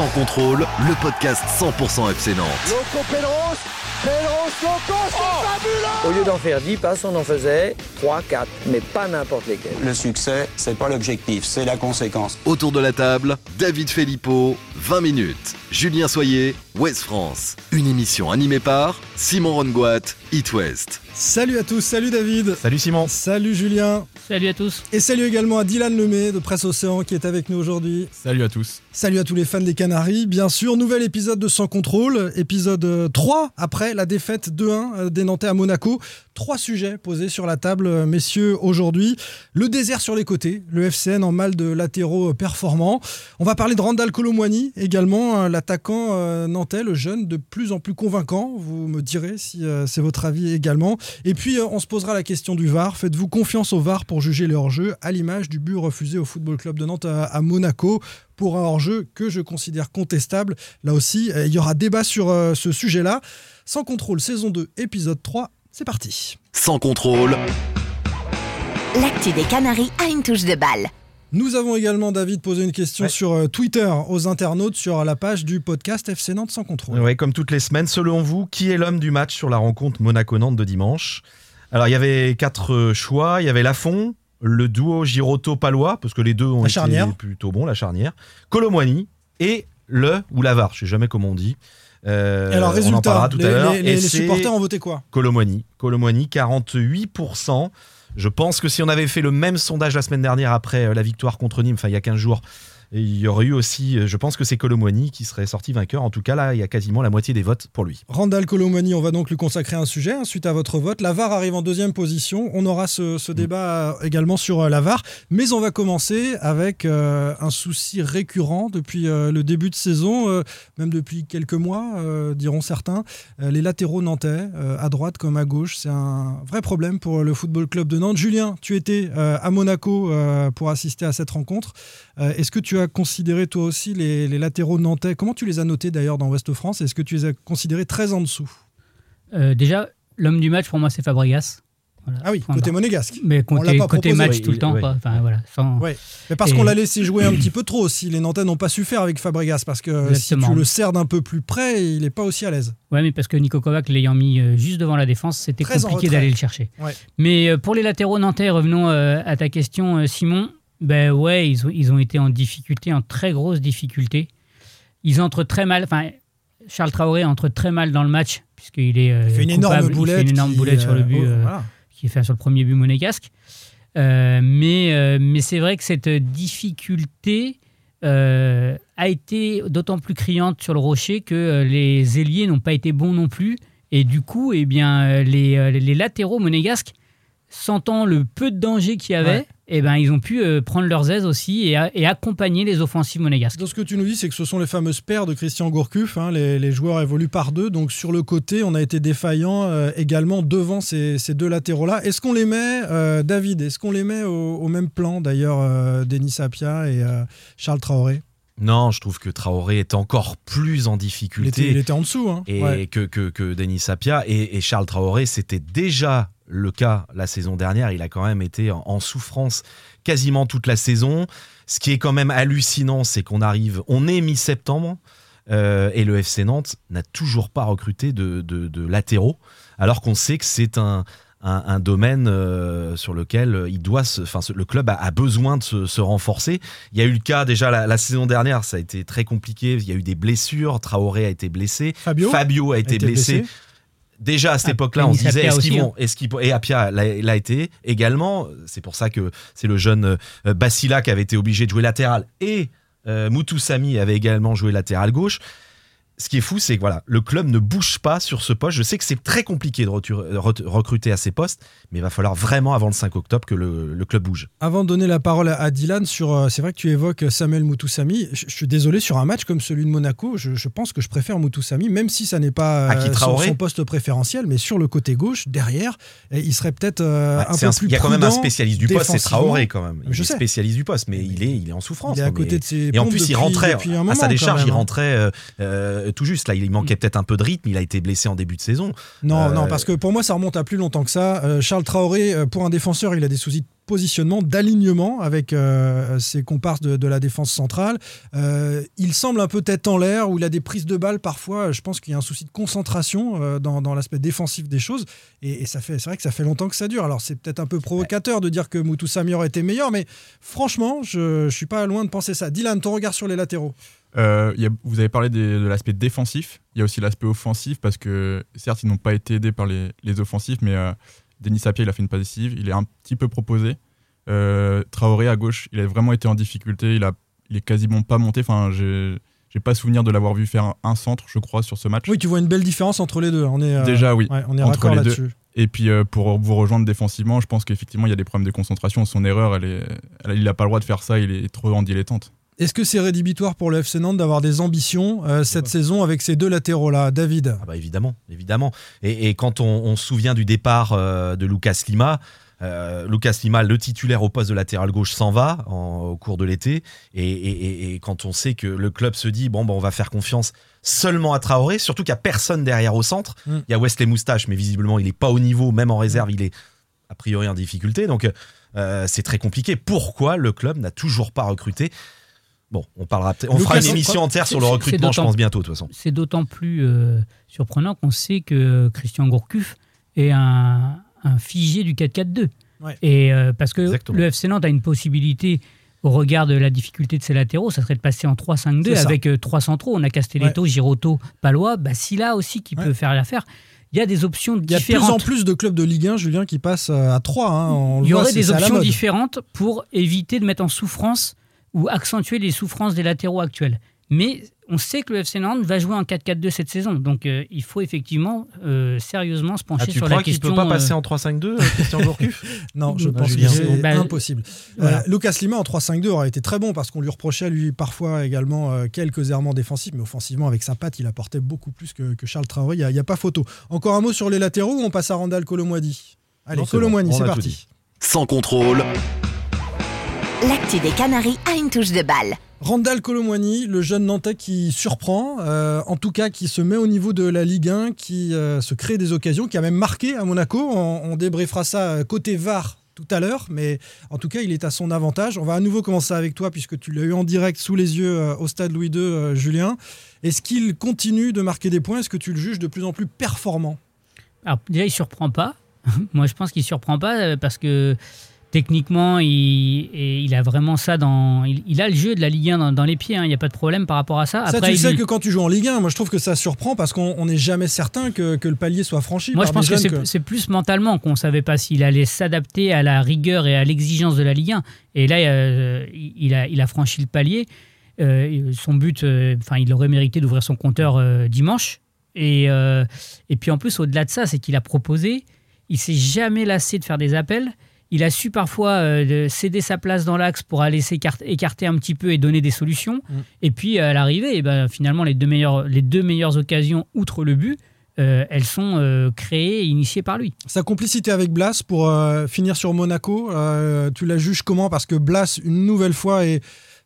Sans contrôle, le podcast 100% FC Nantes. Loco Pélos, Pélos, Loco, c'est fabuleux Au lieu d'en faire 10 passes, on en faisait 3, 4, mais pas n'importe lesquels. Le succès, c'est pas l'objectif, c'est la conséquence. Autour de la table, David Filippo, 20 minutes. Julien Soyer, West France. Une émission animée par Simon Rongoat, It West. Salut à tous, salut David. Salut Simon. Salut Julien. Salut à tous. Et salut également à Dylan Lemay de Presse Océan qui est avec nous aujourd'hui. Salut à tous. Salut à tous les fans des Canaries. Bien sûr, nouvel épisode de Sans Contrôle, épisode 3 après la défaite 2-1 des Nantais à Monaco. Trois sujets posés sur la table, messieurs, aujourd'hui. Le désert sur les côtés, le FCN en mal de latéraux performants. On va parler de Randall Colomwani également, l'attaquant nantais, le jeune de plus en plus convaincant. Vous me direz si c'est votre avis également. Et puis, on se posera la question du VAR. Faites-vous confiance au VAR pour juger les hors-jeux à l'image du but refusé au Football Club de Nantes à Monaco pour un hors-jeu que je considère contestable. Là aussi, il y aura débat sur ce sujet-là. Sans contrôle, saison 2, épisode 3. C'est parti. Sans contrôle. L'actu des Canaries a une touche de balle. Nous avons également, David, posé une question Ouais. sur euh, Twitter aux internautes sur la page du podcast FC Nantes sans contrôle. Ouais, comme toutes les semaines, selon vous, qui est l'homme du match sur la rencontre Monaco-Nantes de dimanche? Alors, il y avait quatre euh, choix. Il y avait Lafont, le duo Giroto-Palois, parce que les deux ont La été charnière. plutôt bons, la charnière. Colomwani et le ou l'Avar, je sais jamais comment on dit. Euh, Et alors, on en résultat, parlera tout les, à l'heure. les- Et les c'est supporters ont voté quoi? Colomwani. Colomwani, 48%. Je pense que si on avait fait le même sondage la semaine dernière après euh, la victoire contre Nîmes, enfin il y a 15 jours, et il y aurait eu aussi, euh, je pense que c'est Colomwani qui serait sorti vainqueur. En tout cas, là, il y a quasiment la moitié des votes pour lui. Randall Colomani, on va donc lui consacrer un sujet hein, suite à votre vote. La VAR arrive en deuxième position. On aura ce, Mm. ce débat euh, également sur euh, la VAR. Mais on va commencer avec euh, un souci récurrent depuis euh, le début de saison, euh, même depuis quelques mois, diront certains. Les latéraux nantais, à droite comme à gauche, c'est un vrai problème pour le Football Club de Nantes. Julien, tu étais à Monaco pour assister à cette rencontre. Est-ce que tu as considéré toi aussi les, les latéraux nantais? Comment tu les as notés d'ailleurs dans Ouest France? Est-ce que tu les as considérés très en dessous? Euh, déjà, l'homme du match pour moi c'est Fabregas. Voilà, Ah oui, côté monégasque. Mais côté, pas côté proposé. match Oui, tout le temps. oui. quoi. Enfin, voilà, sans- Ouais. Mais parce Et- qu'on l'a laissé jouer un petit peu trop aussi. Les Nantais n'ont pas su faire avec Fabregas parce que si tu le serres d'un peu plus près, il n'est pas aussi à l'aise. Ouais, mais parce que Nico Kovac l'ayant mis euh, juste devant la défense, c'était compliqué d'aller le chercher. Ouais. Mais euh, pour les latéraux nantais, revenons à ta question, euh, Simon. Ben ouais, ils ont, ils ont été en difficulté, en très grosse difficulté. Ils entrent très mal. Enfin, Charles Traoré entre très mal dans le match puisqu'il est euh, Il fait une énorme boulette. Il fait une énorme qui, boulette sur le euh, but. oh, euh, voilà. qui est fait sur le premier but monégasque. Euh, mais mais c'est vrai que cette difficulté euh, a été d'autant plus criante sur le rocher que les ailiers n'ont pas été bons non plus. Et du coup, eh bien, les, les latéraux monégasques, sentant le peu de danger qu'il y avait, Ouais. eh ben, ils ont pu euh, prendre leurs aises aussi et, a- et accompagner les offensives monégasques. Donc ce que tu nous dis, c'est que ce sont les fameuses paires de Christian Gourcuff. hein. les, les joueurs évoluent par deux. Donc sur le côté, on a été défaillant euh, également devant ces, ces deux latéraux-là. Est-ce qu'on les met, euh, David, est-ce qu'on les met au, au même plan d'ailleurs, euh, Denis Sapia et euh, Charles Traoré? Non, je trouve que Traoré est encore plus en il était, difficulté il était en dessous. hein. et Ouais. que, que, que Denis Sapia. Et, et Charles Traoré, c'était déjà le cas la saison dernière. Il a quand même été en, en souffrance quasiment toute la saison. Ce qui est quand même hallucinant, c'est qu'on arrive, on est mi-septembre. euh, et le FC Nantes n'a toujours pas recruté de, de- de latéraux, alors qu'on sait que c'est un, un- un domaine euh, sur lequel il doit se, enfin, le club a, a besoin de se, se renforcer. Il y a eu le cas déjà la, la saison dernière, ça a été très compliqué. Il y a eu des blessures. Traoré a été blessé. Fabio Fabio a été, été blessé. blessé. Déjà à cette Ah, époque-là, on se disait est-ce qu'ils vont, est-ce qu'ils et Apia l'a été également. C'est pour ça que c'est le jeune euh, Basila qui avait été obligé de jouer latéral et euh, Mutusami avait également joué latéral gauche. Ce qui est fou, c'est que voilà, le club ne bouge pas sur ce poste. Je sais que c'est très compliqué de re- recruter à ces postes, mais il va falloir vraiment avant le 5 octobre que le, le club bouge. Avant de donner la parole à, Dylan, sur, euh, c'est vrai que tu évoques Samuel Mutusami. Je, je suis désolé, sur un match comme celui de Monaco, je, je pense que je préfère Mutusami, même si ça n'est pas son, poste préférentiel, mais sur le côté gauche, derrière, il serait peut-être euh, un peu un- plus il y a quand même un spécialiste du poste, c'est. Traoré quand même. Il Je est sais. spécialiste du poste, mais il est, il est en souffrance. Il est à côté mais- de ses Et en plus, il rentrait à sa décharge, il hein. rentrait euh, euh, tout juste. Là, il manquait peut-être un peu de rythme. Il a été blessé en début de saison. Non, Euh, non, parce que pour moi, ça remonte à plus longtemps que ça. Euh, Charles Traoré, euh, pour un défenseur, il a des soucis positionnement, d'alignement avec euh, ses comparses de, la défense centrale. Euh, il semble un peu tête en l'air, où il a des prises de balles parfois. Je pense qu'il y a un souci de concentration euh, dans, l'aspect défensif des choses. Et, ça fait, c'est vrai que ça fait longtemps que ça dure. Alors c'est peut-être un peu provocateur de dire que Moutou Samir était meilleur, mais franchement, je, je suis pas loin de penser ça. Dylan, ton regard sur les latéraux Euh, y vous avez parlé de l'aspect défensif. Il y a aussi l'aspect offensif parce que certes, ils n'ont pas été aidés par les, les offensifs, mais euh, Denis Sapia, il a fait une passe décisive. Il est un petit peu proposé. Euh, Traoré à gauche, il a vraiment été en difficulté. Il, a, il est quasiment pas monté. Enfin, j'ai j'ai pas souvenir de l'avoir vu faire un, centre, je crois, sur ce match. Oui, tu vois une belle différence entre les deux. On est, euh, Déjà, oui. ouais, on est Entre les deux. là-dessus. Et puis euh, pour vous rejoindre défensivement, je pense qu'effectivement il y a des problèmes de concentration. Son erreur, elle est, elle- il n'a pas le droit de faire ça. Il est trop en dilettante. Est-ce que c'est rédhibitoire pour le FC Nantes d'avoir des ambitions euh, cette saison avec ces deux latéraux-là David? Ah bah évidemment, évidemment. Et, et quand on, on se souvient du départ euh, de Lucas Lima, euh, Lucas Lima, le titulaire au poste de latéral gauche, s'en va en- au cours de l'été. Et, et- et- et quand on sait que le club se dit bon, bah, on va faire confiance seulement à Traoré, surtout qu'il n'y a personne derrière au centre. Mm. Il y a Wesley Moustache, mais visiblement il n'est pas au niveau, même en réserve, il est a priori en difficulté. Donc euh, c'est très compliqué. Pourquoi le club n'a toujours pas recruté Bon, on parlera, peut-être- on fera une émission entière sur le recrutement, je pense bientôt de toute façon. C'est d'autant plus euh, surprenant qu'on sait que Christian Gourcuff est un, un figé du 4-4-2. Ouais. Et euh, parce que Exactement. le FC Nantes a une possibilité au regard de la difficulté de ses latéraux, ça serait de passer en 3-5-2 C'est ça. avec euh, trois centraux. On a Castelletto, Girotto, Palois, Bacilla aussi qui Ouais. peut faire l'affaire. Il y a des options Il y a de plus différentes. en plus de clubs de Ligue 1, Julien, qui passent à 3. hein, Il y voit, aurait des options différentes pour éviter de mettre en souffrance ou accentuer les souffrances des latéraux actuels. Mais on sait que le FC Nantes va jouer en 4-4-2 cette saison. Donc euh, il faut effectivement euh, sérieusement se pencher Ah, tu sur crois la qu'il question. peut pas euh, passer en 3-5-2, euh, Christian Gourcuff Non, je Bah, pense que c'est bah, impossible. voilà. Euh, Lucas Lima en 3-5-2 aurait été très bon parce qu'on lui reprochait lui parfois également euh, quelques errements défensifs, mais offensivement avec sa patte, il apportait beaucoup plus que, que Charles Traoré. Il n'y a, pas photo. Encore un mot sur les latéraux ou on passe à Randall Colomwadi? Allez, Colomwadi, c'est parti. Sans contrôle, L'actu des Canaries a une touche de balle. Randall Colomwani, le jeune Nantais qui surprend, euh, en tout cas qui se met au niveau de la Ligue 1, qui euh, se crée des occasions, qui a même marqué à Monaco. On, on débriefera ça euh, côté VAR tout à l'heure, mais en tout cas, il est à son avantage. On va à nouveau commencer avec toi, puisque tu l'as eu en direct sous les yeux euh, au stade Louis II, euh, Julien. Est-ce qu'il continue de marquer des points? Est-ce que tu le juges de plus en plus performant? Alors déjà, il surprend pas. Moi, je pense qu'il surprend pas parce que techniquement, il, et il a vraiment ça dans. Il, il a le jeu de la Ligue 1 dans, dans les pieds. hein. Il n'y a pas de problème par rapport à ça. Ça, tu il- sais que quand tu joues en Ligue 1, moi je trouve que ça surprend parce qu'on on n'est jamais certain que, que le palier soit franchi. Moi, par je pense que c'est- c'est plus mentalement qu'on ne savait pas s'il allait s'adapter à la rigueur et à l'exigence de la Ligue 1. Et là, euh, il, a, il a franchi le palier. Euh, son but, euh, enfin, il aurait mérité d'ouvrir son compteur dimanche. Et, et puis en plus, au-delà de ça, c'est qu'il a proposé. Il s'est jamais lassé de faire des appels. Il a su parfois euh, de céder sa place dans l'axe pour aller s'écarter écarter un petit peu et donner des solutions. Mm. Et puis à l'arrivée, eh ben, finalement, les deux, meilleures, les deux meilleures occasions, outre le but, euh, elles sont euh, créées et initiées par lui. Sa complicité avec Blas pour finir sur Monaco, tu la juges comment? Parce que Blas, une nouvelle fois, est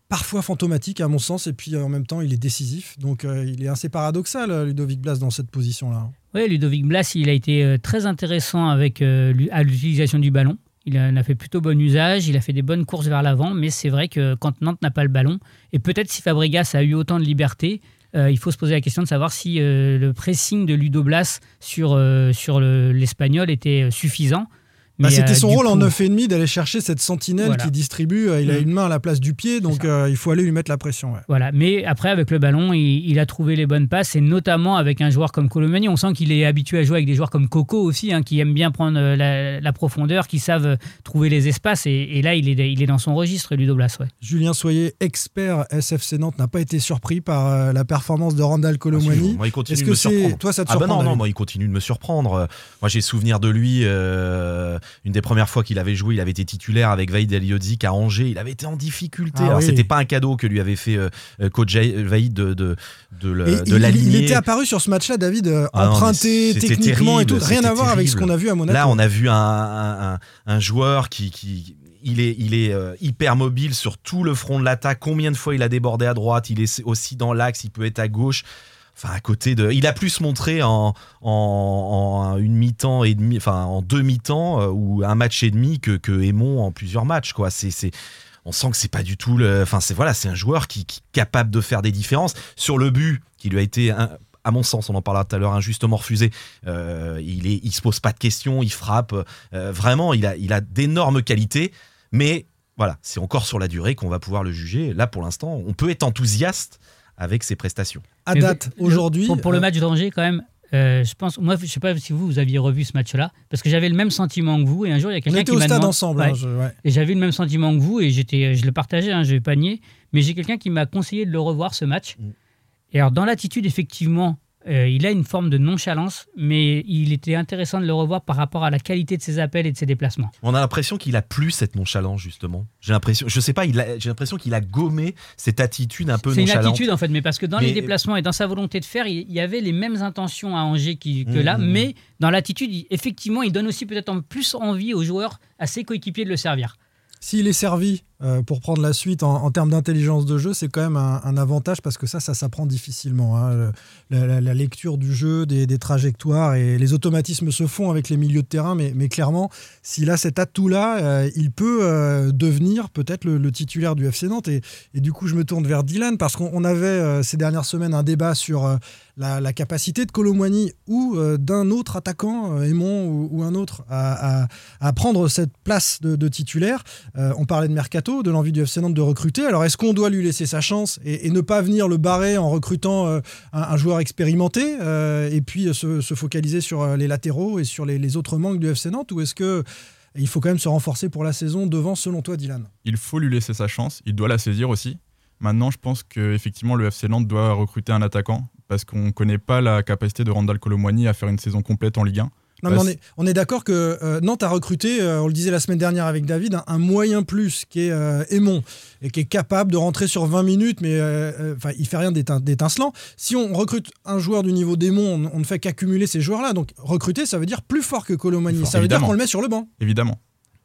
parfois fantomatique à mon sens, et puis en même temps, il est décisif. Donc euh, il est assez paradoxal, Ludovic Blas, dans cette position-là. Oui, Ludovic Blas, il a été très intéressant avec, euh, à l'utilisation du ballon. Il en a fait plutôt bon usage, il a fait des bonnes courses vers l'avant, mais c'est vrai que quand Nantes n'a pas le ballon, et peut-être si Fabregas a eu autant de liberté, euh, il faut se poser la question de savoir si euh, le pressing de Ludo Blas sur, euh, sur le- l'Espagnol était suffisant. Bah, C'était euh, son rôle en coup- 9,5 d'aller chercher cette sentinelle Voilà. qui distribue. euh, il a Mm. une main à la place du pied, donc euh, il faut aller lui mettre la pression. ouais. Voilà, mais après avec le ballon, il, il a trouvé les bonnes passes et notamment avec un joueur comme Colomani, on sent qu'il est habitué à jouer avec des joueurs comme Coco aussi, hein, qui aiment bien prendre la, la profondeur, qui savent trouver les espaces et, et là il est, il est dans son registre, Ludo Blas. Ouais. Julien Soyer, expert SFC Nantes, n'a pas été surpris par la performance de Randall Ah, moi, il continue Est-ce de que me c'est surprendre. toi ça te Ah bah surprend non, non, David moi il continue de me surprendre. Moi j'ai souvenir de lui, euh, une des premières fois qu'il avait joué, il avait été titulaire avec Vaïd à Angers, il avait été en difficulté. Ah Alors oui. c'était pas un cadeau que lui avait fait euh, euh, coach Vaïd de, de, de, le- de il, était apparu sur ce match-là, David, euh, Ah emprunté techniquement et tout, rien à voir avec ce qu'on a vu à Monaco. Là, on a vu un, un- un- un joueur qui, qui il est, il est euh, hyper mobile sur tout le front de l'attaque. Combien de fois il a débordé à droite? Il est aussi dans l'axe, il peut être à gauche. Enfin, à côté de, il a plus montré en, en, en une mi-temps et demi, enfin en deux mi-temps euh, ou un match et demi que, que Aymon en plusieurs matchs. Quoi, c'est, c'est, on sent que c'est pas du tout le, enfin c'est voilà, c'est un joueur qui, qui est capable de faire des différences sur le but qui lui a été à mon sens, on en parlera tout à l'heure, injustement refusé. Euh, il, est, il se pose pas de questions, il frappe. Euh, vraiment, il a, il a d'énormes qualités. Mais voilà, c'est encore sur la durée qu'on va pouvoir le juger. Là, pour l'instant, on peut être enthousiaste avec ses prestations. À date, aujourd'hui. Pour, pour le euh, match d'Angers, quand même, euh, je pense, moi, je sais pas si vous, vous aviez revu ce match-là, parce que j'avais le même sentiment que vous, et un jour, il y a on quelqu'un était qui au m'a stade demandé- ensemble. Ouais. hein, je- ouais. Et j'avais le même sentiment que vous, et j'étais, je le partageais, hein, je vais pas nier, mais j'ai quelqu'un qui m'a conseillé de le revoir ce match. Mm. Et alors, dans l'attitude, effectivement, euh, il a une forme de nonchalance, mais il était intéressant de le revoir par rapport à la qualité de ses appels et de ses déplacements. On a l'impression qu'il a plus cette nonchalance justement. J'ai l'impression, je sais pas, j'ai l'impression qu'il a gommé cette attitude un peu C'est une nonchalante. attitude en fait, mais parce que dans Mais- les déplacements et dans sa volonté de faire, il y avait les mêmes intentions à Angers qui- que Mhm. là, mais dans l'attitude, effectivement, il donne aussi peut-être en plus envie aux joueurs, à ses coéquipiers de le servir. S'il est servi euh, pour prendre la suite en, termes d'intelligence de jeu, c'est quand même un, avantage parce que ça, ça s'apprend difficilement. hein. La, lecture du jeu, des, trajectoires et les automatismes se font avec les milieux de terrain, mais, clairement, s'il a cet atout-là, euh, il peut euh, devenir peut-être le, titulaire du FC Nantes. Et, du coup, je me tourne vers Dylan parce qu'on on avait ces dernières semaines un débat sur la, capacité de Colomwani ou d'un autre attaquant, Aymon ou, un autre, à, prendre cette place de, titulaire. On parlait de Mercato, de l'envie du FC Nantes de recruter. Alors, est-ce qu'on doit lui laisser sa chance et, ne pas venir le barrer en recrutant euh, un, joueur expérimenté euh, et puis euh, se, se focaliser sur les latéraux et sur les, les autres manques du FC Nantes Ou est-ce que il faut quand même se renforcer pour la saison devant, selon toi, Dylan? Il faut lui laisser sa chance, il doit la saisir aussi. Maintenant, je pense qu'effectivement, le FC Nantes doit recruter un attaquant parce qu'on ne connaît pas la capacité de Randall Colomwani à faire une saison complète en Ligue 1. Non, mais on est, on est d'accord que euh, Nantes a recruté, euh, on le disait la semaine dernière avec David, un, un moyen plus qui est euh, Aymon et qui est capable de rentrer sur 20 minutes, mais euh, euh, enfin, il fait rien d'étin- d'étincelant. Si on recrute un joueur du niveau d'Aymon, on, on ne fait qu'accumuler ces joueurs-là. Donc recruter, ça veut dire plus fort que Colomani. Fort, ça veut dire qu'on le met sur le banc. Évidemment.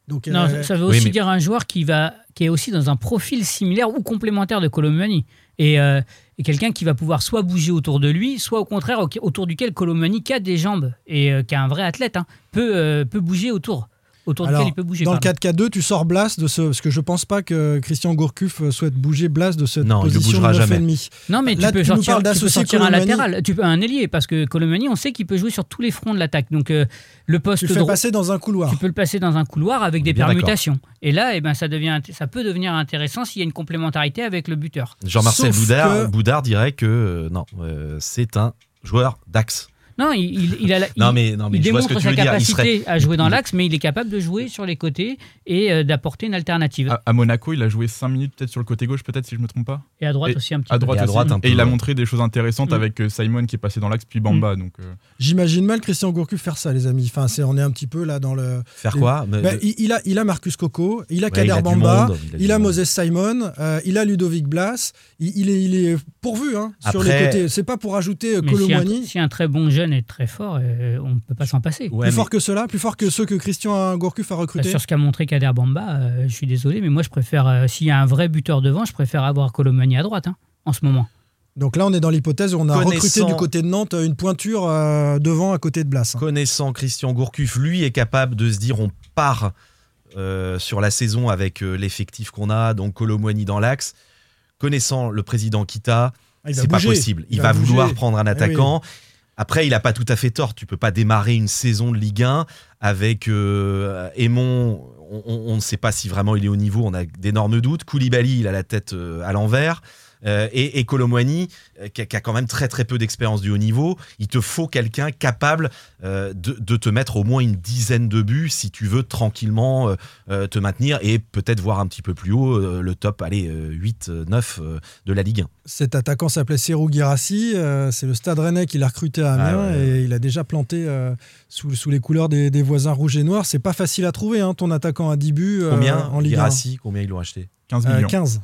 Donc, Non, ça- ça veut oui, aussi mais- dire un joueur qui, va, qui est aussi dans un profil similaire ou complémentaire de Colomani. Et, euh, et quelqu'un qui va pouvoir soit bouger autour de lui, soit au contraire au- autour duquel Colomani, qui a des jambes et euh, qui est un vrai athlète, hein, euh, peut bouger autour. Autour Alors, duquel il peut bouger. dans le pardon. 4-4-2, tu sors Blas de ce. Parce que je pense pas que Christian Gourcuff euh, souhaite bouger Blas de cette Non, position bougera de jamais. 9,5. Non, mais tu Là, peux tu sortir, tu peux sortir un Colomani. latéral, tu peux un ailier, parce que Colomani, on sait qu'il peut jouer sur tous les fronts de l'attaque. Donc euh, le poste Tu le fais droit, passer dans un couloir. tu peux le passer dans un couloir avec des permutations. Et là, eh ben, ça, devient, ça peut devenir intéressant s'il y a une complémentarité avec le buteur. Jean-Marcel Boudard, que- Boudard dirait que euh, non, euh, c'est un joueur d'axe. Non, il, il- il a la- Non il- mais non mais il je vois ce démontre sa dire. Capacité serait, à jouer dans l'axe, mais il est capable de jouer sur les côtés et euh, d'apporter une alternative. À, à Monaco, il a joué 5 minutes peut-être sur le côté gauche, peut-être si je me trompe pas. et à droite et aussi un petit À peu. droite, Et à aussi. droite, un peu, et il a montré des choses intéressantes Mm. avec euh, Simon qui est passé dans l'axe puis Bamba. Donc, euh, J'imagine mal Christian Gourcuff faire ça, les amis. Enfin, c'est, on est un petit peu là dans le. faire quoi Bah, il, il a, il a Marcus Coco, il a Ouais, Kader il a du Bamba, monde, il a. Moses Simon, euh, il a Ludovic Blas. Il, il est, il est pourvu hein, sur les côtés. C'est pas pour ajouter Colomwani. si un très bon jeune est très fort, euh, on ne peut pas s'en passer. Ouais, plus mais- fort que cela, plus fort que ceux que Christian Gourcuff a recrutés. Sur ce qu'a montré Kader Bamba, euh, je suis désolé, mais moi je préfère, euh, s'il y a un vrai buteur devant, je préfère avoir Colomani à droite hein, en ce moment. Donc là, on est dans l'hypothèse où on a recruté du côté de Nantes une pointure euh, devant à côté de Blas. hein. connaissant Christian Gourcuff, lui est capable de se dire on part euh, sur la saison avec euh, l'effectif qu'on a, donc Colomwani dans l'axe. Connaissant le président Kita, Ah, c'est pas possible. Il, Il va, vouloir prendre un Eh attaquant. Après, il n'a pas tout à fait tort. Tu peux pas démarrer une saison de Ligue 1 avec euh, Aymon. On, on- on ne sait pas si vraiment il est au niveau. On a d'énormes doutes. Koulibaly, il a la tête euh, à l'envers. Euh, et, et Colomwani, euh, qui, a, qui a quand même très très peu d'expérience du haut niveau, il te faut quelqu'un capable euh, de, de te mettre au moins une dizaine de buts si tu veux tranquillement euh, euh, te maintenir et peut-être voir un petit peu plus haut euh, le top, allez, euh, 8, euh, 9 euh, de la Ligue 1. Cet attaquant s'appelait Serou Girassi. euh, c'est le Stade Rennais qui l'a recruté à Amiens Ah ouais. et il a déjà planté euh, sous, sous les couleurs des, des voisins rouges et noirs. C'est pas facile à trouver, hein, ton attaquant à 10 buts euh, Combien en Ligue 1. Girassi, combien ils l'ont acheté? 15 Euh, millions. 15.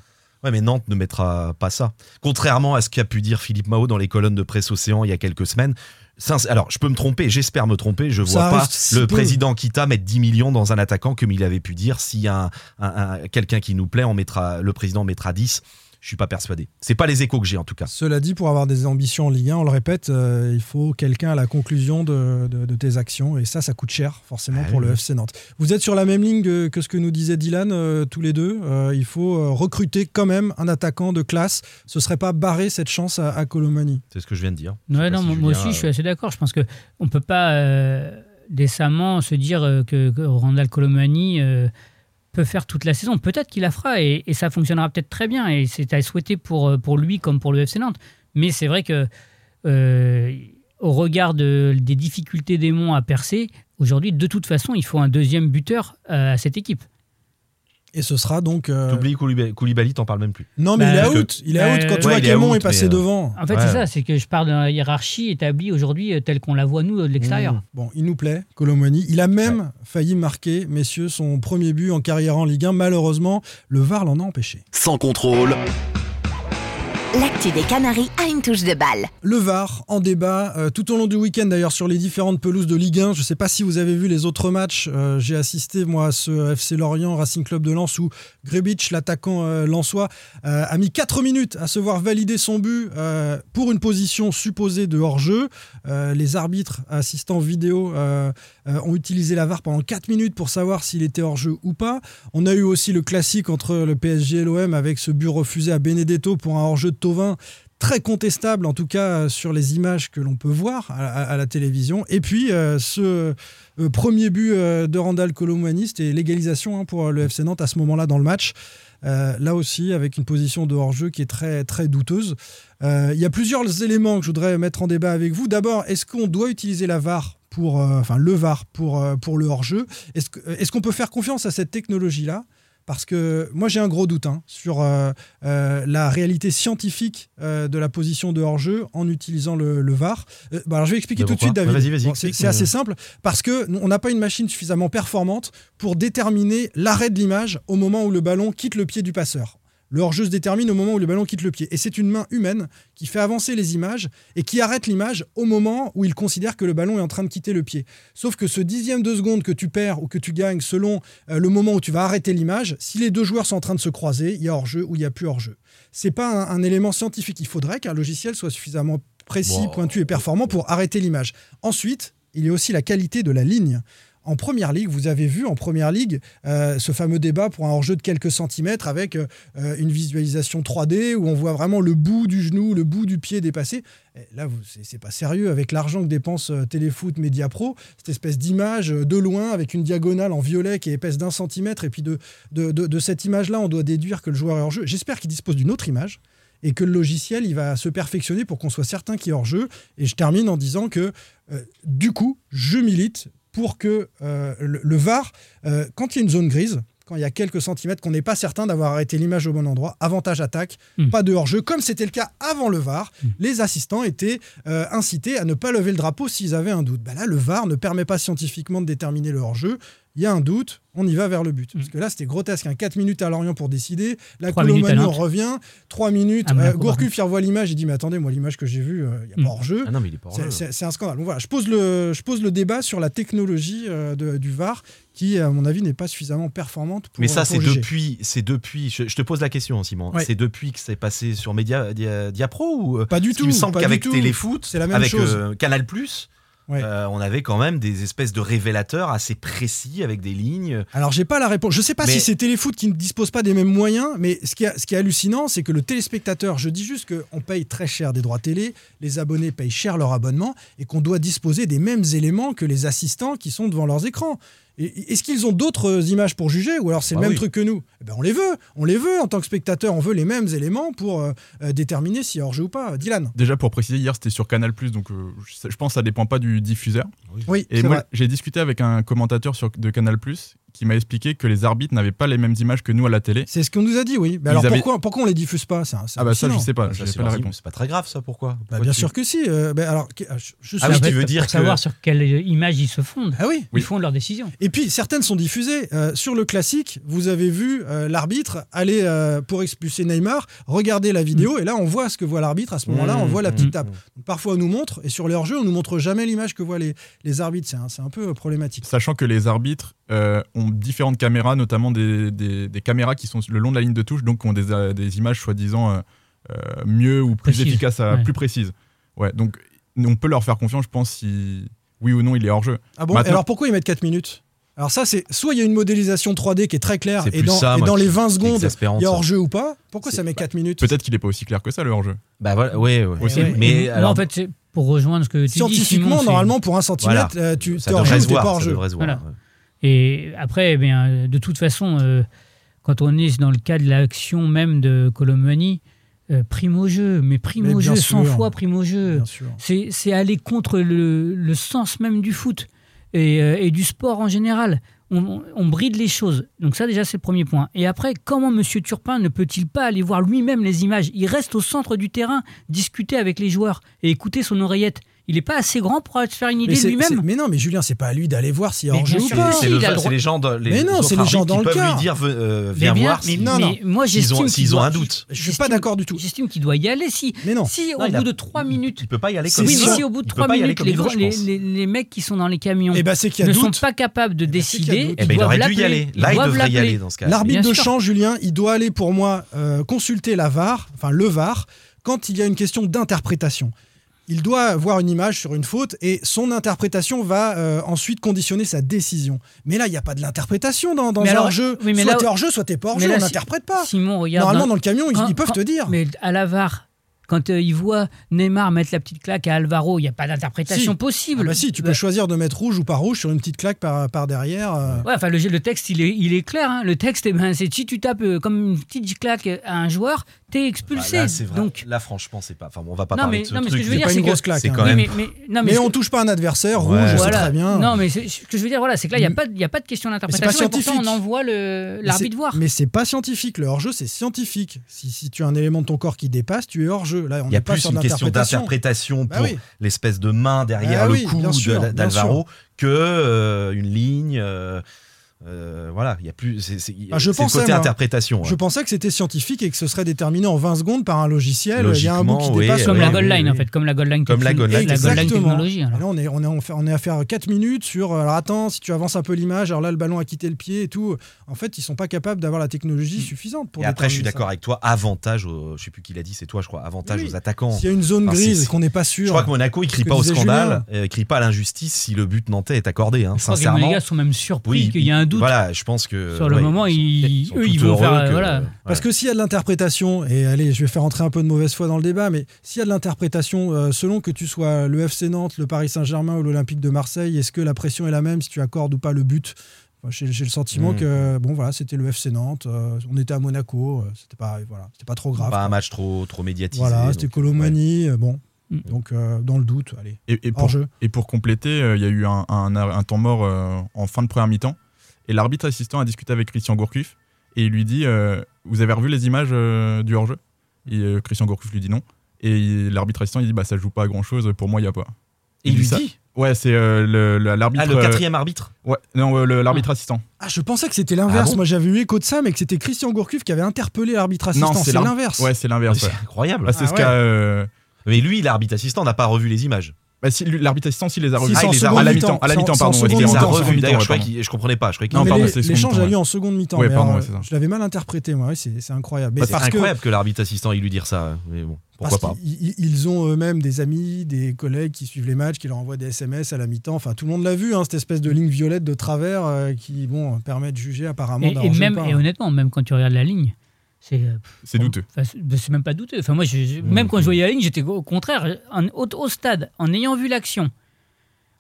Ouais, mais Nantes ne mettra pas ça. Contrairement à ce qu'a pu dire Philippe Mao dans les colonnes de presse Océan il y a quelques semaines. Alors, je peux me tromper, j'espère me tromper. Je Ça vois pas si le peu. président Kita mettre 10 millions dans un attaquant comme il avait pu dire. S'il y a un- un- un- quelqu'un qui nous plaît, on mettra, le président mettra 10. Je suis pas persuadé. C'est pas les échos que j'ai en tout cas. Cela dit, pour avoir des ambitions en Ligue 1, on le répète, euh, il faut quelqu'un à la conclusion de, de- de tes actions. Et ça, ça coûte cher, forcément, Ah pour oui. le FC Nantes. Vous êtes sur la même ligne que, que ce que nous disait Dylan, euh, tous les deux. Euh, il faut euh, recruter quand même un attaquant de classe. Ce serait pas barrer cette chance à, à Colomani. C'est ce que je viens de dire. Ouais, non, si moi Julien, aussi, je suis assez d'accord. Je pense qu'on ne peut pas euh, décemment se dire euh, que, que Randall Colomani euh, peut faire toute la saison. Peut-être qu'il la fera et, ça fonctionnera peut-être très bien. Et c'est à souhaiter pour, euh, pour lui comme pour le FC Nantes. Mais c'est vrai que euh, au regard de- des difficultés des Monts à percer, aujourd'hui, de toute façon, il faut un deuxième buteur euh, à cette équipe. Et ce sera donc. euh, T'oublies Koulibaly, Koulibaly, t'en parles même plus. Non, mais Bah, il est que- out. Il est out. Quand tu vois ouais, est qu'Aimon out, est passé mais, euh, devant. En fait, Ouais. c'est ça, c'est que je parle la hiérarchie établie aujourd'hui euh, telle qu'on la voit, nous, de l'extérieur. Mmh. Bon, il nous plaît, Colomani. Il a même failli marquer, messieurs, son premier but en carrière en Ligue 1. Malheureusement, le VAR l'en a empêché. Sans contrôle, L'actu des Canaries a une touche de balle. Le VAR en débat euh, tout au long du week-end d'ailleurs sur les différentes pelouses de Ligue 1. Je ne sais pas si vous avez vu les autres matchs. Euh, J'ai assisté moi à ce FC Lorient Racing Club de Lens où Grebic, l'attaquant euh, lensois, euh, a mis 4 minutes à se voir valider son but pour une position supposée de hors-jeu. Les arbitres assistants vidéo euh, ont utilisé la VAR pendant 4 minutes pour savoir s'il était hors-jeu ou pas. On a eu aussi le classique entre le PSG et l'OM avec ce but refusé à Benedetto pour un hors-jeu de Tovin très contestable, en tout cas euh, sur les images que l'on peut voir à, la télévision. Et puis euh, ce euh, premier but de Randall Colomwani, c'était l'égalisation hein, pour le FC Nantes à ce moment-là dans le match. Là aussi, avec une position de hors-jeu qui est très, très douteuse. Il y a plusieurs éléments que je voudrais mettre en débat avec vous. D'abord, est-ce qu'on doit utiliser la VAR pour, euh, enfin le VAR pour, euh, pour le hors-jeu Est-ce que- est-ce qu'on peut faire confiance à cette technologie-là? Parce que moi j'ai un gros doute hein, sur euh, euh, la réalité scientifique euh, de la position de hors-jeu en utilisant le, le VAR. Bah, alors je vais expliquer Bah, tout de suite, David. Bah, Bon, c'est assez simple parce que on n'a pas une machine suffisamment performante pour déterminer l'arrêt de l'image au moment où le ballon quitte le pied du passeur. Le hors-jeu se détermine au moment où le ballon quitte le pied. Et c'est une main humaine qui fait avancer les images et qui arrête l'image au moment où il considère que le ballon est en train de quitter le pied. Sauf que ce dixième de seconde que tu perds ou que tu gagnes selon euh, le moment où tu vas arrêter l'image, si les deux joueurs sont en train de se croiser, il y a hors-jeu ou il n'y a plus hors-jeu. C'est pas un, un élément scientifique. Il faudrait qu'un logiciel soit suffisamment précis, Wow. pointu et performant pour arrêter l'image. Ensuite, il y a aussi la qualité de la ligne. En première ligue, vous avez vu en première ligue euh, ce fameux débat pour un hors-jeu de quelques centimètres avec euh, euh, une visualisation 3D où on voit vraiment le bout du genou, le bout du pied dépassé. Et là, c'est pas sérieux avec l'argent que dépense Téléfoot Media Pro, cette espèce d'image de loin avec une diagonale en violet qui est épaisse d'un centimètre. Et puis de, cette image-là, on doit déduire que le joueur est hors-jeu. J'espère qu'il dispose d'une autre image et que le logiciel il va se perfectionner pour qu'on soit certain qu'il est hors jeu. Et je termine en disant que du coup, je milite pour que euh, le, le VAR, euh, quand il y a une zone grise, quand il y a quelques centimètres, qu'on n'est pas certain d'avoir arrêté l'image au bon endroit, avantage attaque, Mm. pas de hors-jeu, comme c'était le cas avant le VAR, les assistants étaient euh, incités à ne pas lever le drapeau s'ils avaient un doute. Bah là, le VAR ne permet pas scientifiquement de déterminer le hors-jeu. Il y a un doute, on y va vers le but. Parce que là, c'était grotesque. Hein. 4 minutes à Lorient pour décider. La Nantes. revient. 3 minutes. Monaco, Euh, Gourcuff, il revoit l'image. Il dit Mais attendez, moi, l'image que j'ai vue, euh, il n'y a Mm. pas hors-jeu. Ah non, mais il est pas hors C'est- jeu. C'est c'est un scandale. Donc voilà, je pose le, je pose le débat sur la technologie euh, de- du VAR qui, à mon avis, n'est pas suffisamment performante pour Mais ça, pour c'est juger. depuis, c'est depuis. Je, je te pose la question, Simon. Ouais. C'est depuis que c'est passé sur Média Dia, Diapro ou Pas du tout. me semble qu'avec. Téléfoot, C'est la même avec chose. euh, Canal Plus, Ouais. euh, on avait quand même des espèces de révélateurs assez précis avec des lignes. Alors, j'ai pas la réponse. Je sais pas Mais- si c'est Téléfoot qui ne dispose pas des mêmes moyens, mais ce qui, est- ce qui est hallucinant, c'est que le téléspectateur, je dis juste qu'on paye très cher des droits télé, les abonnés payent cher leur abonnement, et qu'on doit disposer des mêmes éléments que les assistants qui sont devant leurs écrans. Est-ce qu'ils ont d'autres images pour juger, ou alors c'est le Bah même oui. truc que nous? Eh ben, On les veut, on les veut en tant que spectateur, on veut les mêmes éléments pour euh, euh, déterminer si hors jeu ou pas. Dylan? Déjà pour préciser, hier c'était sur Canal donc euh, je pense que ça dépend pas du diffuseur. Oui, Et moi j'ai discuté avec un commentateur sur, de Canal qui m'a expliqué que les arbitres n'avaient pas les mêmes images que nous à la télé. C'est ce qu'on nous a dit, oui. Mais alors avaient- pourquoi, pourquoi on les diffuse pas c'est Ah bah ça je sais pas, Ça, j'ai c'est pas la réponse. c'est pas très grave, ça. Pourquoi, Bah, bien tu- sûr que si. euh, alors, que- je, Ah oui, tu veux pour dire que- savoir sur quelle image ils se fondent. Ah oui. Ils font leurs décisions. Et puis certaines sont diffusées. Euh, sur le classique, vous avez vu euh, l'arbitre aller euh, pour expulser Neymar, regarder la vidéo, et là on voit ce que voit l'arbitre. À ce moment-là, on voit la petite Mmh, tape. mmh. Donc, parfois on nous montre, et sur les hors-jeux, on nous montre jamais l'image que voient les, les arbitres. C'est un, c'est un peu problématique. Sachant que les arbitres euh, ont ont différentes caméras, notamment des, des- des caméras qui sont le long de la ligne de touche, donc qui ont des, euh, des images soi-disant euh, euh, mieux ou plus efficaces, à- ouais. plus précises. Ouais, donc on peut leur faire confiance, je pense, si oui ou non il est hors jeu. Ah bon? Maintenant- Alors pourquoi ils mettent 4 minutes? Alors ça, c'est soit il y a une modélisation 3D qui est très claire et dans, ça, et moi, dans qui- les 20 qui est secondes, il y a hors-jeu ou pas? Pourquoi ça met pas- 4 minutes? Peut-être qu'il n'est pas aussi clair que ça le hors jeu. Bah voilà, ouais, ouais. Aussi. Ouais, Mais alors, en fait, pour rejoindre ce que tu dis, Scientifiquement, Simon, normalement, pour un centimètre, euh, tu es hors jeu devrait ou pas voir. hors Ça jeu. devrait se voir. Voilà. Et après, eh bien, euh, de toute façon, euh, quand on est dans le cas de l'action même de Colomani, euh, prime au jeu, mais prime Mais au jeu, 100 sûr. fois prime au jeu. C'est aller contre le, le sens même du foot et, euh, et du sport en général. On, on- on bride les choses. Donc ça déjà c'est le premier point. Et après, comment M. Turpin ne peut-il pas aller voir lui-même les images? Il reste au centre du terrain, discuter avec les joueurs et écouter son oreillette. Il n'est pas assez grand pour se faire une Mais, idée de lui-même. mais non, mais Julien, c'est pas à lui d'aller voir s'il y a hors-jeu ou pas. C'est le- le les gens, dans- les Mais non, c'est les gens dans qui le peuvent car. lui dire euh, Mais viens bien, voir. mais, Non, mais moi s'ils ont- j'estime s'ils ont un doute. Je suis j'estime- pas d'accord du tout. J'estime qu'il doit y aller si. Mais non. Si au Non, bout de 3 minutes, Il peut pas y aller C'est comme oui, ça. mais si au bout de Il peut 3 pas y aller minutes, les, il veut, gros- je les, pense. les- les mecs qui sont dans les camions Eh ben, ne sont pas capables de ben, y a décider. Eh ben, il aurait dû y aller. Là, il devrait y aller dans ce cas. L'arbitre de champ, Julien, il doit aller pour moi euh, consulter la VAR, enfin le VAR, quand il y a une question d'interprétation. Il doit voir une image sur une faute et son interprétation va euh, ensuite conditionner sa décision. Mais là, il n'y a pas de l'interprétation dans, dans Mais un alors, hors-jeu. oui, mais soit là- t'es hors-jeu, soit t'es pas hors-jeu, là, on si- n'interprète pas. Simon, regarde. Normalement, dans- dans le camion, ils, quand- ils peuvent quand- te dire. Mais à la VAR, quand euh, il voit Neymar mettre la petite claque à Alvaro, il n'y a pas d'interprétation Si. possible. Ah bah si, tu peux choisir de mettre rouge ou pas rouge sur une petite claque par, par derrière. euh. Ouais, enfin, le, le texte, il est, il est clair. hein. Le texte, eh ben, c'est si tu tapes euh, comme une petite claque à un joueur, t'es expulsé. Bah, là, c'est vrai. Donc, Là, franchement, c'est pas. Enfin, bon, on va pas Non, parler mais- de ce non, mais ce truc. que je veux C'est dire, pas c'est grosse claque. hein. quand Oui, même- mais, mais- non, mais Mais ce on que- touche pas un adversaire, Ouais. rouge, c'est Voilà. très bien. Non, mais ce que je veux dire, voilà, c'est que là, il n'y a, pas- il y a pas de question d'interprétation. et pourtant, on envoie l'arbitre voir. Mais c'est pas scientifique. Le hors-jeu, c'est scientifique. Si, si tu as un élément de ton corps qui dépasse, tu es hors-jeu. Là, on Il y a pas plus sur une question d'interprétation Bah pour oui. l'espèce de main derrière Ah le oui, cou d'Alvaro que euh, une ligne. Euh, euh, voilà, il y a plus. C'est c'est- Ah, je côté moi. interprétation. Je ouais. pensais que c'était scientifique et que ce serait déterminé en 20 secondes par un logiciel. Il y a un bout qui oui, dépasse. Comme oui, la goal line, oui. en fait. Comme la goal line. Comme la goal line, la line Exactement. technologie. alors. Là, on est, on, est, on, fait, on est à faire 4 minutes sur. Alors attends, si tu avances un peu l'image, alors là, le ballon a quitté le pied et tout. En fait, ils sont pas capables d'avoir la technologie suffisante pour Et après, je suis d'accord avec toi. Avantage, aux- je sais plus qui l'a dit, c'est toi, je crois. Avantage Oui. aux attaquants. S'il y a une zone grise qu'on n'est pas sûr. Je crois que Monaco, il crie pas au scandale, euh, il crie pas à l'injustice si le but nantais est accordé. Hein, Je que les sincèrement. Monégas sont même surpris qu'il y a un doute. Voilà, je pense que Sur le ouais, moment, sont- ils- eux, ils vont heureux faire, euh, que- voilà. Parce que s'il y a de l'interprétation, et allez, je vais faire entrer un peu de mauvaise foi dans le débat, mais s'il y a de l'interprétation, euh, selon que tu sois le FC Nantes, le Paris Saint-Germain ou l'Olympique de Marseille, est-ce que la pression est la même si tu accordes ou pas le but? J'ai le sentiment Mm. que bon voilà, c'était le FC Nantes, euh, on était à Monaco, euh, c'était pas voilà, c'était pas trop grave. pas un match trop trop médiatisé. Voilà, c'était Colomani, euh, bon, Mm. donc euh, dans le doute, allez, Et, et hors pour, jeu. et pour compléter, euh, il y a eu un, un- un temps mort euh, en fin de première mi-temps. Et l'arbitre assistant a discuté avec Christian Gourcuff et il lui dit euh, Vous avez revu les images euh, du hors-jeu? Et euh, Christian Gourcuff lui dit non. Et l'arbitre assistant il dit bah, Ça joue pas à grand chose, pour moi il y a pas. Et il lui dit? Ouais, c'est euh, l'arbitre. Ah, le euh, quatrième arbitre? ouais, non, euh, l'arbitre assistant. Ah, je pensais que c'était l'inverse. Ah bon Moi, j'avais eu écho de ça, mais que c'était Christian Gourcuff qui avait interpellé l'arbitre assistant. Non, c'est l'inverse. Ouais, c'est l'inverse. C'est incroyable. Bah, c'est Ah ce ouais. qu'a. euh, Mais lui, l'arbitre assistant n'a pas revu les images. Bah, si, l'arbitre assistant, s'il les a revus. Ah, il les a à la mi-temps. à la mi-temps, pardon. Il les a revus. D'ailleurs, je je comprenais pas. Je croyais qu'il j'ai lu ouais. en seconde mi-temps. Ouais, pardon, alors, ça. Je l'avais mal interprété, moi. c'est incroyable. Mais Bah, c'est parce que- incroyable que l'arbitre assistant il lui dire ça. Mais bon, pourquoi parce pas ils- Ils ont eux-mêmes des amis, des collègues qui suivent les matchs, qui leur envoient des SMS à la mi-temps. Enfin, tout le monde l'a vu, hein, cette espèce de ligne violette de travers euh, qui bon, permet de juger apparemment. Et, même, pas. et honnêtement, même quand tu regardes la ligne, c'est. euh, douteux. C'est ben, c'est même pas douteux. Enfin, moi, je- je- Mmh. même quand je voyais la ligne, j'étais au contraire, en- au, au stade, en ayant vu l'action,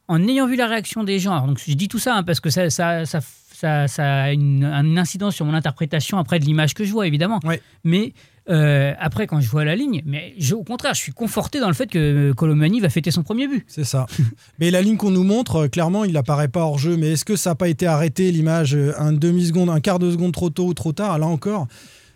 en ayant vu la réaction des gens. Alors, donc, je dis tout ça hein, parce que ça, ça, ça, ça, ça a une, un incidence sur mon interprétation après de l'image que je vois, évidemment. Ouais. Mais euh, après, quand je vois la ligne, mais je- au contraire, je suis conforté dans le fait que Colomani va fêter son premier but. C'est ça. Mais la ligne qu'on nous montre, euh, clairement, il apparaît pas hors jeu. Mais est-ce que ça n'a pas été arrêté, l'image, euh, un demi-seconde, un quart de seconde trop tôt ou trop tard? Là encore,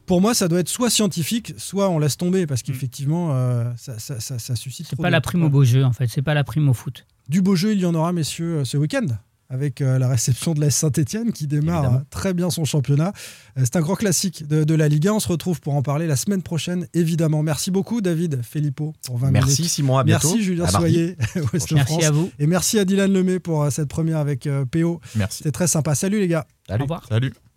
pour moi, ça doit être soit scientifique, soit on laisse tomber, parce qu'effectivement, euh, ça, ça, ça- ça suscite C'est pas la prime au beau jeu, en fait. C'est pas la prime au foot. Du beau jeu, il y en aura, messieurs, euh, ce week-end. avec euh, la réception de la Saint-Etienne qui démarre Évidemment. très bien son championnat. C'est un grand classique de, de la Ligue 1. On se retrouve pour en parler la semaine prochaine, évidemment. Merci beaucoup, David Filippo, pour 20 Merci minutes. Simon, à bientôt. Merci Julien À mardi. Soyer, Ouest Merci France. à vous. Et merci à Dylan Lemay pour euh, cette première avec euh, PO. Merci. C'était très sympa. Salut les gars. Au Salut. revoir. Salut.